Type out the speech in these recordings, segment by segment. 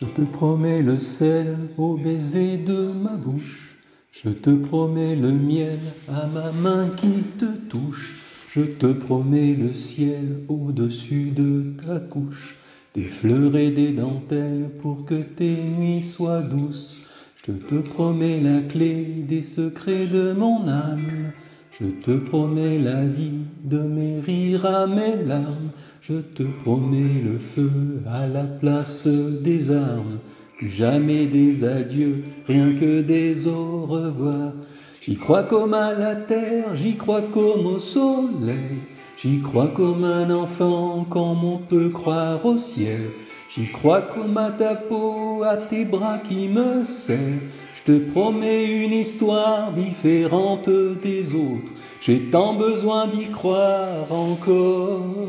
Je te promets le sel au baiser de ma bouche. Je te promets le miel à ma main qui te touche. Je te promets le ciel au-dessus de ta couche. Des fleurs et des dentelles pour que tes nuits soient douces. Je te promets la clé des secrets de mon âme. Je te promets la vie de mes rires à mes larmes. Je te promets le feu à la place des armes. Jamais des adieux, rien que des au revoir. J'y crois comme à la terre, j'y crois comme au soleil. J'y crois comme un enfant, comme on peut croire au ciel. J'y crois comme à ta peau, à tes bras qui me serrent. Je te promets une histoire différente des autres. J'ai tant besoin d'y croire encore.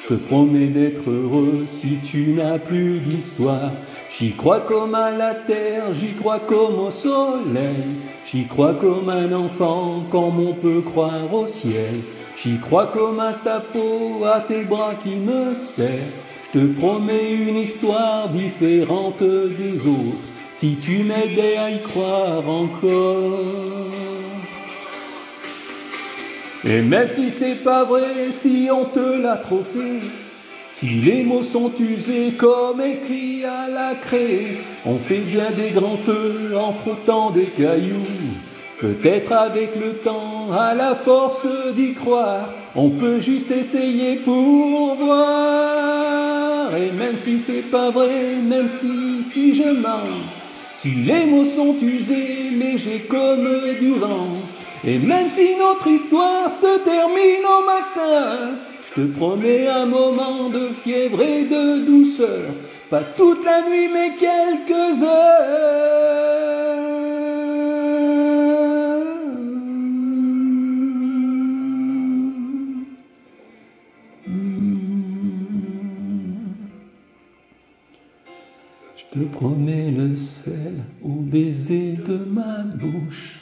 Je te promets d'être heureux si tu n'as plus d'histoire. J'y crois comme à la terre, j'y crois comme au soleil. J'y crois comme un enfant, comme on peut croire au ciel. J'y crois comme à ta peau, à tes bras qui me serrent. Je te promets une histoire différente des autres. Si tu m'aidais à y croire encore. Et même si c'est pas vrai, si on te l'a trop fait, si les mots sont usés comme écrits à la craie, on fait bien des grands feux en frottant des cailloux. Peut-être avec le temps, à la force d'y croire, on peut juste essayer pour voir. Et même si c'est pas vrai, même si, si je mens, si les mots sont usés, légers comme du et même si notre histoire se termine au matin, je te promets un moment de fièvre et de douceur, pas toute la nuit mais quelques heures. Je te promets le sel au baiser de ma bouche.